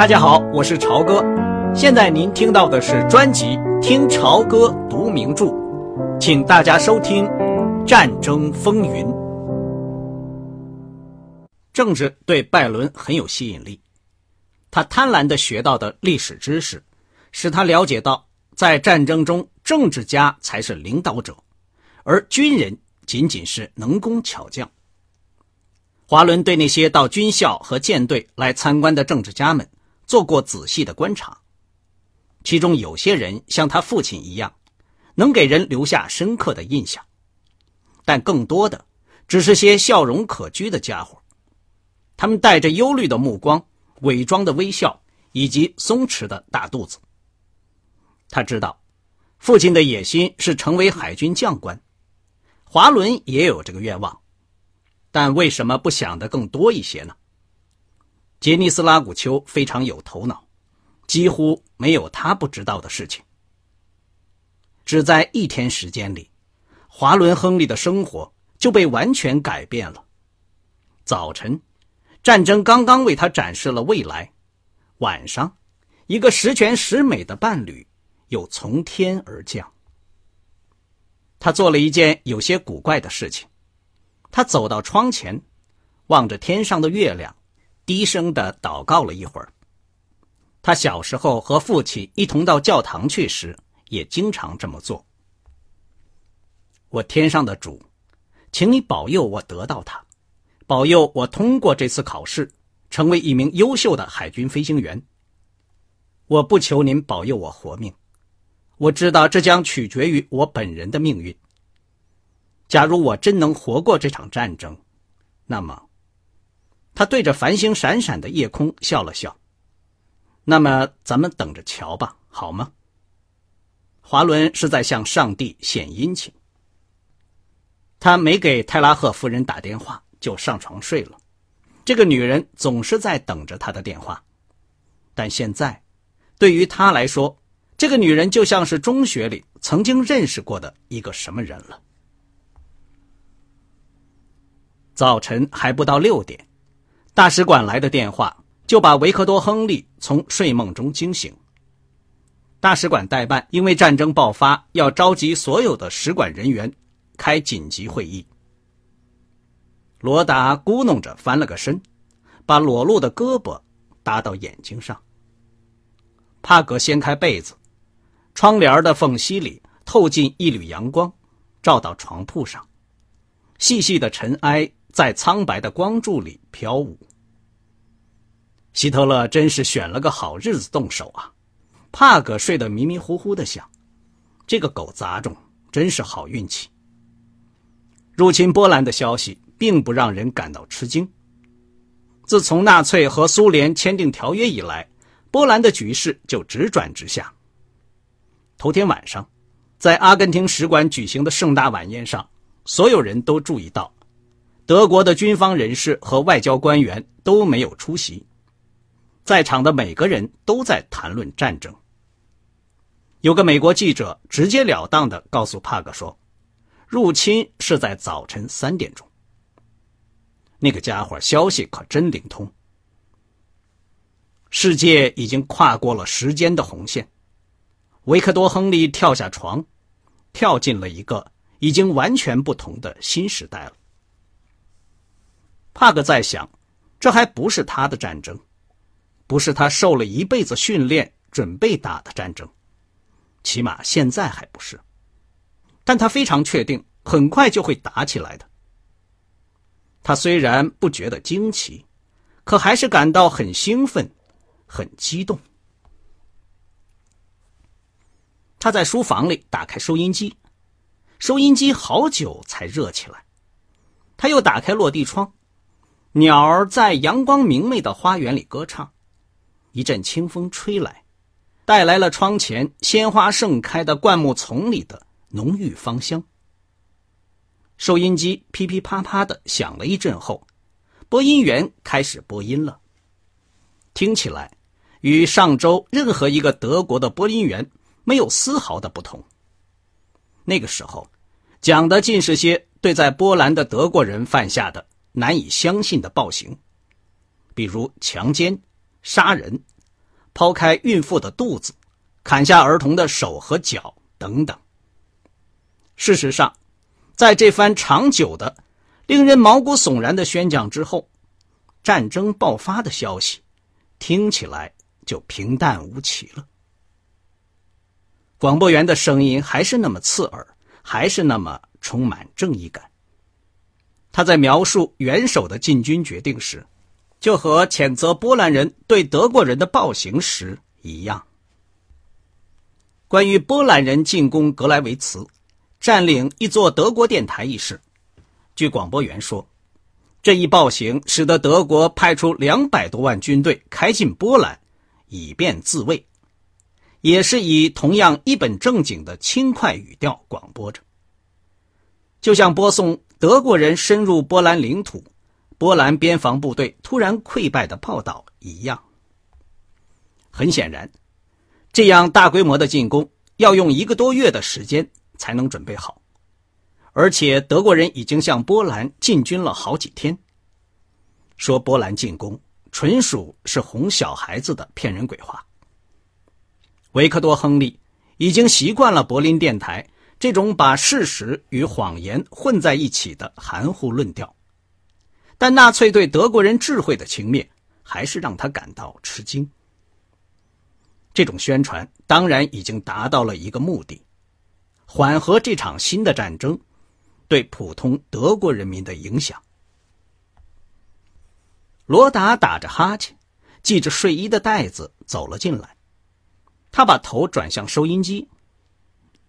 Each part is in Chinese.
大家好，我是朝哥。现在您听到的是专辑《听朝歌读名著》，请大家收听《战争风云》。政治对拜伦很有吸引力，他贪婪的学到的历史知识，使他了解到，在战争中，政治家才是领导者，而军人仅仅是能工巧匠。华伦对那些到军校和舰队来参观的政治家们。做过仔细的观察，其中有些人像他父亲一样，能给人留下深刻的印象，但更多的只是些笑容可掬的家伙。他们带着忧虑的目光、伪装的微笑以及松弛的大肚子。他知道，父亲的野心是成为海军将官，华伦也有这个愿望，但为什么不想得更多一些呢？杰尼斯·拉古丘非常有头脑，几乎没有他不知道的事情。只在一天时间里，华伦·亨利的生活就被完全改变了。早晨，战争刚刚为他展示了未来；晚上，一个十全十美的伴侣又从天而降。他做了一件有些古怪的事情，他走到窗前，望着天上的月亮。低声的祷告了一会儿。他小时候和父亲一同到教堂去时，也经常这么做。我天上的主，请你保佑我得到它，保佑我通过这次考试，成为一名优秀的海军飞行员。我不求您保佑我活命，我知道这将取决于我本人的命运。假如我真能活过这场战争，那么。他对着繁星闪闪的夜空笑了笑。那么，咱们等着瞧吧，好吗？华伦是在向上帝献殷勤。他没给泰拉赫夫人打电话，就上床睡了。这个女人总是在等着他的电话，但现在，对于他来说，这个女人就像是中学里曾经认识过的一个什么人了。早晨还不到六点。大使馆来的电话就把维克多·亨利从睡梦中惊醒。大使馆代办因为战争爆发，要召集所有的使馆人员开紧急会议。罗达咕哝着翻了个身，把裸露的胳膊搭到眼睛上。帕格掀开被子，窗帘的缝隙里透进一缕阳光，照到床铺上，细细的尘埃在苍白的光柱里飘舞。希特勒真是选了个好日子动手啊！帕格睡得迷迷糊糊的想：“这个狗杂种真是好运气。”入侵波兰的消息并不让人感到吃惊。自从纳粹和苏联签订条约以来，波兰的局势就直转直下。头天晚上，在阿根廷使馆举行的盛大晚宴上，所有人都注意到，德国的军方人士和外交官员都没有出席。在场的每个人都在谈论战争。有个美国记者直截了当的告诉帕格说：“入侵是在早晨三点钟。”那个家伙消息可真灵通。世界已经跨过了时间的红线，维克多·亨利跳下床，跳进了一个已经完全不同的新时代了。帕格在想，这还不是他的战争。不是他受了一辈子训练准备打的战争，起码现在还不是。但他非常确定，很快就会打起来的。他虽然不觉得惊奇，可还是感到很兴奋，很激动。他在书房里打开收音机，收音机好久才热起来。他又打开落地窗，鸟儿在阳光明媚的花园里歌唱。一阵清风吹来，带来了窗前鲜花盛开的灌木丛里的浓郁芳香。收音机噼噼啪啪的响了一阵后，播音员开始播音了。听起来与上周任何一个德国的播音员没有丝毫的不同。那个时候，讲的尽是些对在波兰的德国人犯下的难以相信的暴行，比如强奸。杀人、抛开孕妇的肚子，砍下儿童的手和脚等等。事实上，在这番长久的、令人毛骨悚然的宣讲之后，战争爆发的消息听起来就平淡无奇了。广播员的声音还是那么刺耳，还是那么充满正义感。他在描述元首的进军决定时，就和谴责波兰人对德国人的暴行时一样。关于波兰人进攻格莱维茨。占领一座德国电台一事，据广播员说，这一暴行使得德国派出两百多万军队开进波兰，以便自卫，也是以同样一本正经的轻快语调广播着，就像播送德国人深入波兰领土、波兰边防部队突然溃败的报道一样。很显然，这样大规模的进攻要用一个多月的时间。才能准备好，而且德国人已经向波兰进军了好几天。说波兰进攻纯属是哄小孩子的骗人鬼话。维克多·亨利已经习惯了柏林电台这种把事实与谎言混在一起的含糊论调，但纳粹对德国人智慧的轻蔑还是让他感到吃惊。这种宣传当然已经达到了一个目的。缓和这场新的战争对普通德国人民的影响。罗达打着哈欠，系着睡衣的带子走了进来。他把头转向收音机。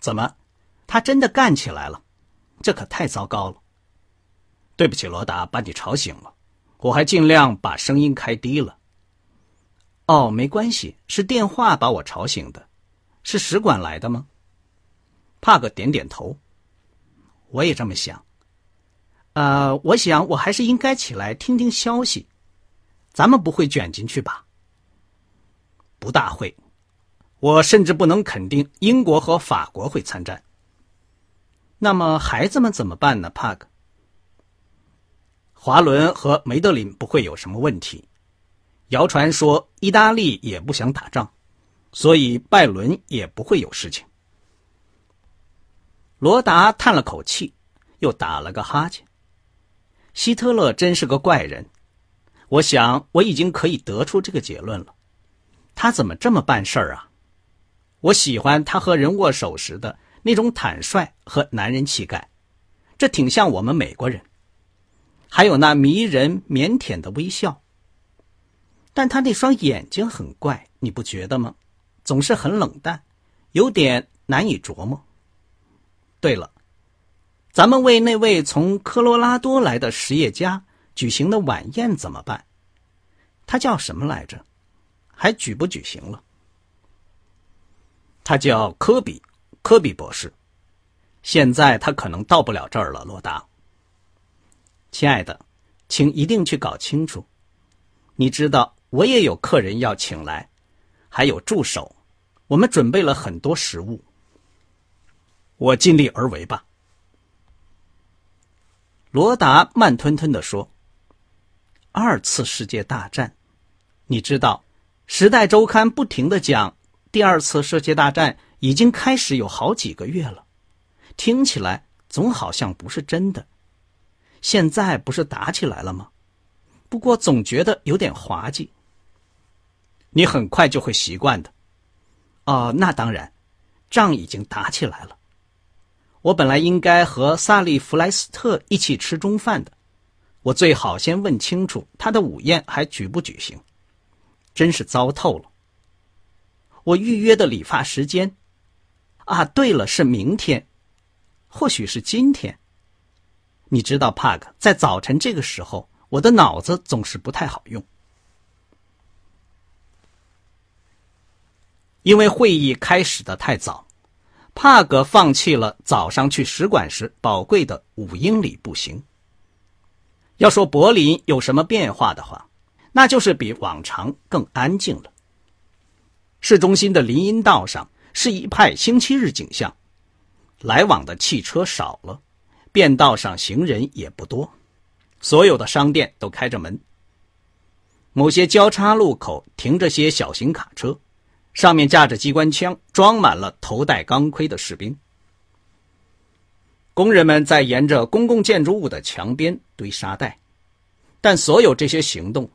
怎么？他真的干起来了？这可太糟糕了。对不起，罗达，把你吵醒了。我还尽量把声音开低了。哦，没关系，是电话把我吵醒的。是使馆来的吗？帕克点点头。我也这么想。呃，我想我还是应该起来听听消息。咱们不会卷进去吧？不大会。我甚至不能肯定英国和法国会参战。那么孩子们怎么办呢？帕克。华伦和梅德林不会有什么问题。谣传说意大利也不想打仗，所以拜伦也不会有事情。罗达叹了口气，又打了个哈欠。希特勒真是个怪人，我想我已经可以得出这个结论了。他怎么这么办事儿啊？我喜欢他和人握手时的那种坦率和男人气概，这挺像我们美国人。还有那迷人腼腆的微笑。但他那双眼睛很怪，你不觉得吗？总是很冷淡，有点难以琢磨。对了，咱们为那位从科罗拉多来的实业家举行的晚宴怎么办？他叫什么来着？还举不举行了？他叫科比，科比博士。现在他可能到不了这儿了，罗达。亲爱的，请一定去搞清楚。你知道，我也有客人要请来，还有助手。我们准备了很多食物。我尽力而为吧。”罗达慢吞吞的说。“二次世界大战，你知道，《时代周刊》不停的讲，第二次世界大战已经开始有好几个月了，听起来总好像不是真的。现在不是打起来了吗？不过总觉得有点滑稽。你很快就会习惯的。哦，那当然，仗已经打起来了。”我本来应该和萨利弗莱斯特一起吃中饭的，我最好先问清楚他的午宴还举不举行。真是糟透了。我预约的理发时间，啊，对了，是明天，或许是今天。你知道，帕克，在早晨这个时候，我的脑子总是不太好用，因为会议开始的太早。帕格放弃了早上去使馆时宝贵的五英里步行。要说柏林有什么变化的话，那就是比往常更安静了。市中心的林荫道上是一派星期日景象，来往的汽车少了，便道上行人也不多，所有的商店都开着门。某些交叉路口停着些小型卡车，上面架着机关枪，装满了头戴钢盔的士兵。工人们在沿着公共建筑物的墙边堆沙袋，但所有这些行动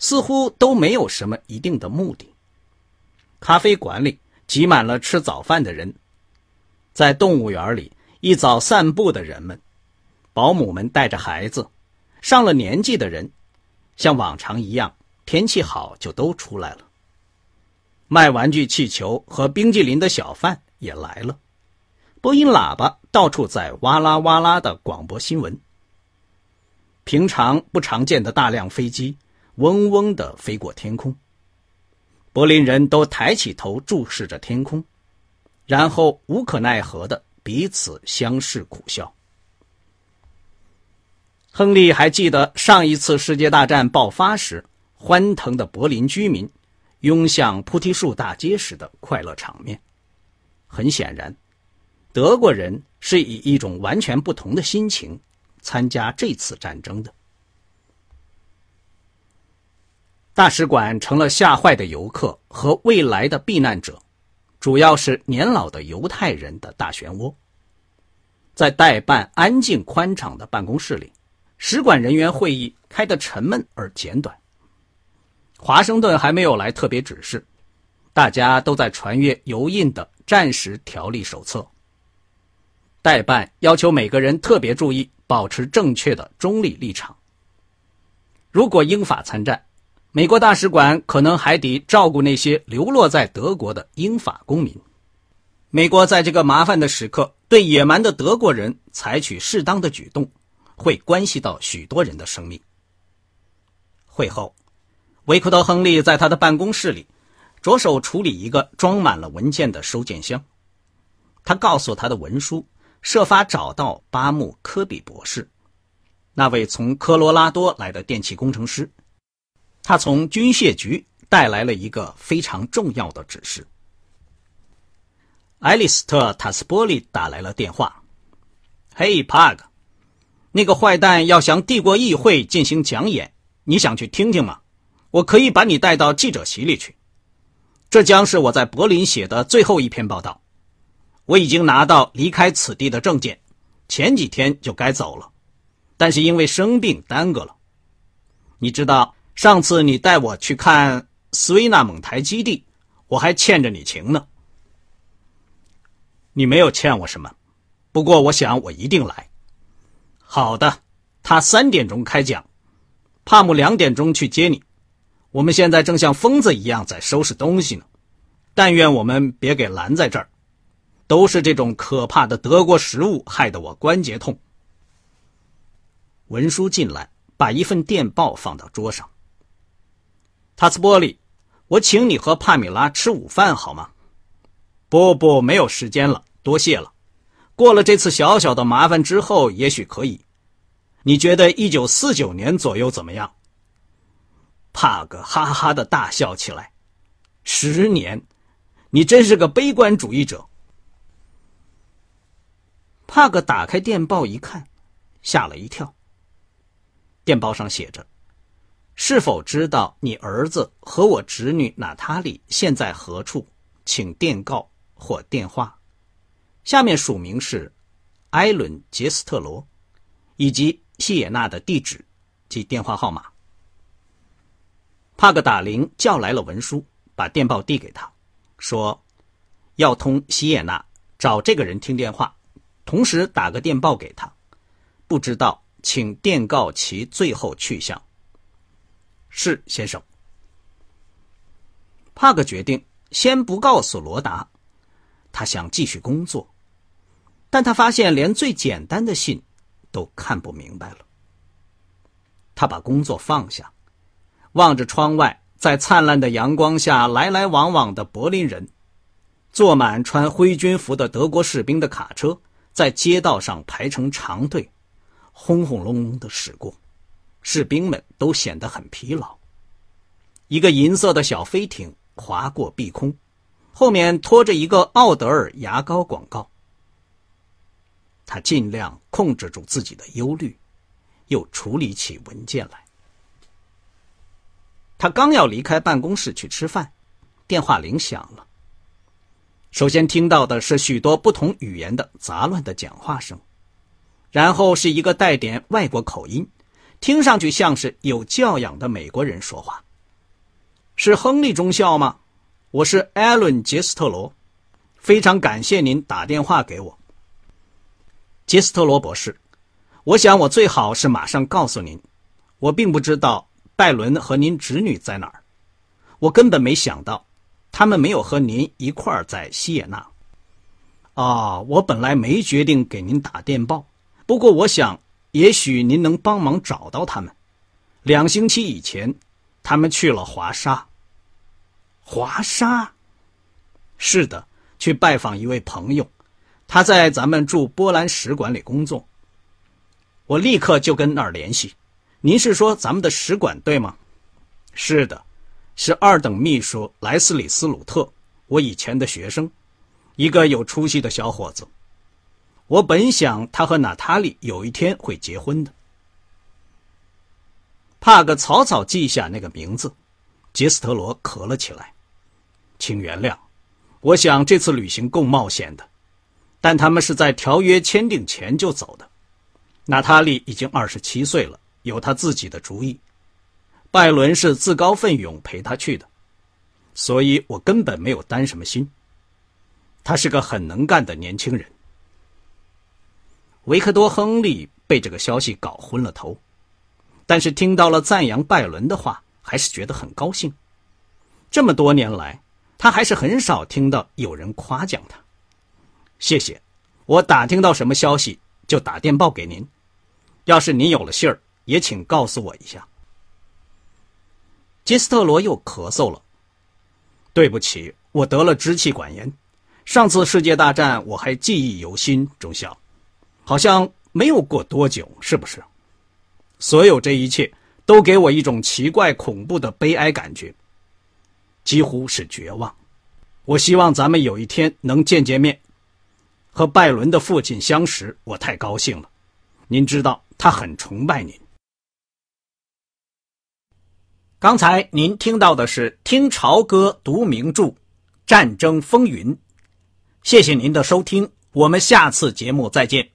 似乎都没有什么一定的目的。咖啡馆里挤满了吃早饭的人，在动物园里一早散步的人们，保姆们带着孩子，上了年纪的人，像往常一样，天气好就都出来了。卖玩具气球和冰激凌的小贩也来了，播音喇叭到处在哇啦哇啦的广播新闻。平常不常见的大量飞机嗡嗡的飞过天空。柏林人都抬起头注视着天空，然后无可奈何的彼此相视苦笑。亨利还记得上一次世界大战爆发时，欢腾的柏林居民拥向菩提树大街时的快乐场面。很显然，德国人是以一种完全不同的心情参加这次战争的。大使馆成了吓坏的游客和未来的避难者，主要是年老的犹太人的大漩涡。在代办安静宽敞的办公室里，使馆人员会议开得沉闷而简短。华盛顿还没有来特别指示，大家都在传阅油印的战时条例手册。代办要求每个人特别注意保持正确的中立立场。如果英法参战，美国大使馆可能还得照顾那些流落在德国的英法公民。美国在这个麻烦的时刻对野蛮的德国人采取适当的举动，会关系到许多人的生命。会后，维克多·亨利在他的办公室里着手处理一个装满了文件的收件箱。他告诉他的文书，设法找到巴木·科比博士，那位从科罗拉多来的电气工程师。他从军械局带来了一个非常重要的指示。爱丽斯特·塔斯波利打来了电话：“嘿，帕克，那个坏蛋要向帝国议会进行讲演，你想去听听吗？我可以把你带到记者席里去。这将是我在柏林写的最后一篇报道。我已经拿到离开此地的证件，前几天就该走了，但是因为生病耽搁了。你知道。”上次你带我去看斯维纳蒙台基地，我还欠着你情呢。你没有欠我什么，不过我想我一定来。好的，他三点钟开讲，帕姆两点钟去接你。我们现在正像疯子一样在收拾东西呢。但愿我们别给拦在这儿。都是这种可怕的德国食物害得我关节痛。文书进来，把一份电报放到桌上。塔斯波利，我请你和帕米拉吃午饭好吗？不不，没有时间了，多谢了。过了这次小小的麻烦之后，也许可以。你觉得一九四九年左右怎么样？帕格哈哈的大笑起来。十年，你真是个悲观主义者。帕格打开电报一看，吓了一跳。电报上写着。是否知道你儿子和我侄女娜塔莉现在何处？请电告或电话。下面署名是埃伦·杰斯特罗，以及西野娜的地址及电话号码。帕格打铃叫来了文书，把电报递给他，说要通西野娜，找这个人听电话，同时打个电报给他。不知道，请电告其最后去向。是先生。帕克决定先不告诉罗达，他想继续工作，但他发现连最简单的信都看不明白了。他把工作放下，望着窗外，在灿烂的阳光下来来往往的柏林人，坐满穿灰军服的德国士兵的卡车在街道上排成长队，轰轰隆隆的驶过。士兵们都显得很疲劳。一个银色的小飞艇划过碧空，后面拖着一个奥德尔牙膏广告。他尽量控制住自己的忧虑，又处理起文件来。他刚要离开办公室去吃饭，电话铃响了。首先听到的是许多不同语言的杂乱的讲话声，然后是一个带点外国口音、听上去像是有教养的美国人说话。是亨利中校吗？我是艾伦·杰斯特罗，非常感谢您打电话给我，杰斯特罗博士。我想我最好是马上告诉您，我并不知道拜伦和您侄女在哪儿，我根本没想到。他们没有和您一块儿在西耶纳。啊，我本来没决定给您打电报，不过我想，也许您能帮忙找到他们。两星期以前，他们去了华沙。华沙？是的，去拜访一位朋友，他在咱们驻波兰使馆里工作。我立刻就跟那儿联系。您是说咱们的使馆对吗？是的。是二等秘书莱斯里斯鲁特，我以前的学生，一个有出息的小伙子。我本想他和娜塔莉有一天会结婚的。帕格草草记下那个名字，杰斯特罗咳了起来。请原谅，我想这次旅行够冒险的，但他们是在条约签订前就走的。娜塔莉已经二十七岁了，有她自己的主意。拜伦是自告奋勇陪他去的，所以我根本没有担什么心。他是个很能干的年轻人。维克多·亨利被这个消息搞昏了头，但是听到了赞扬拜伦的话，还是觉得很高兴。这么多年来，他还是很少听到有人夸奖他。谢谢，我打听到什么消息就打电报给您。要是您有了信儿，也请告诉我一下。杰斯特罗又咳嗽了。对不起，我得了支气管炎。上次世界大战我还记忆犹新，中校，好像没有过多久，是不是？所有这一切都给我一种奇怪、恐怖的悲哀感觉，几乎是绝望。我希望咱们有一天能见见面。和拜伦的父亲相识，我太高兴了。您知道，他很崇拜您。刚才您听到的是《听潮歌读名著：战争风云》，谢谢您的收听，我们下次节目再见。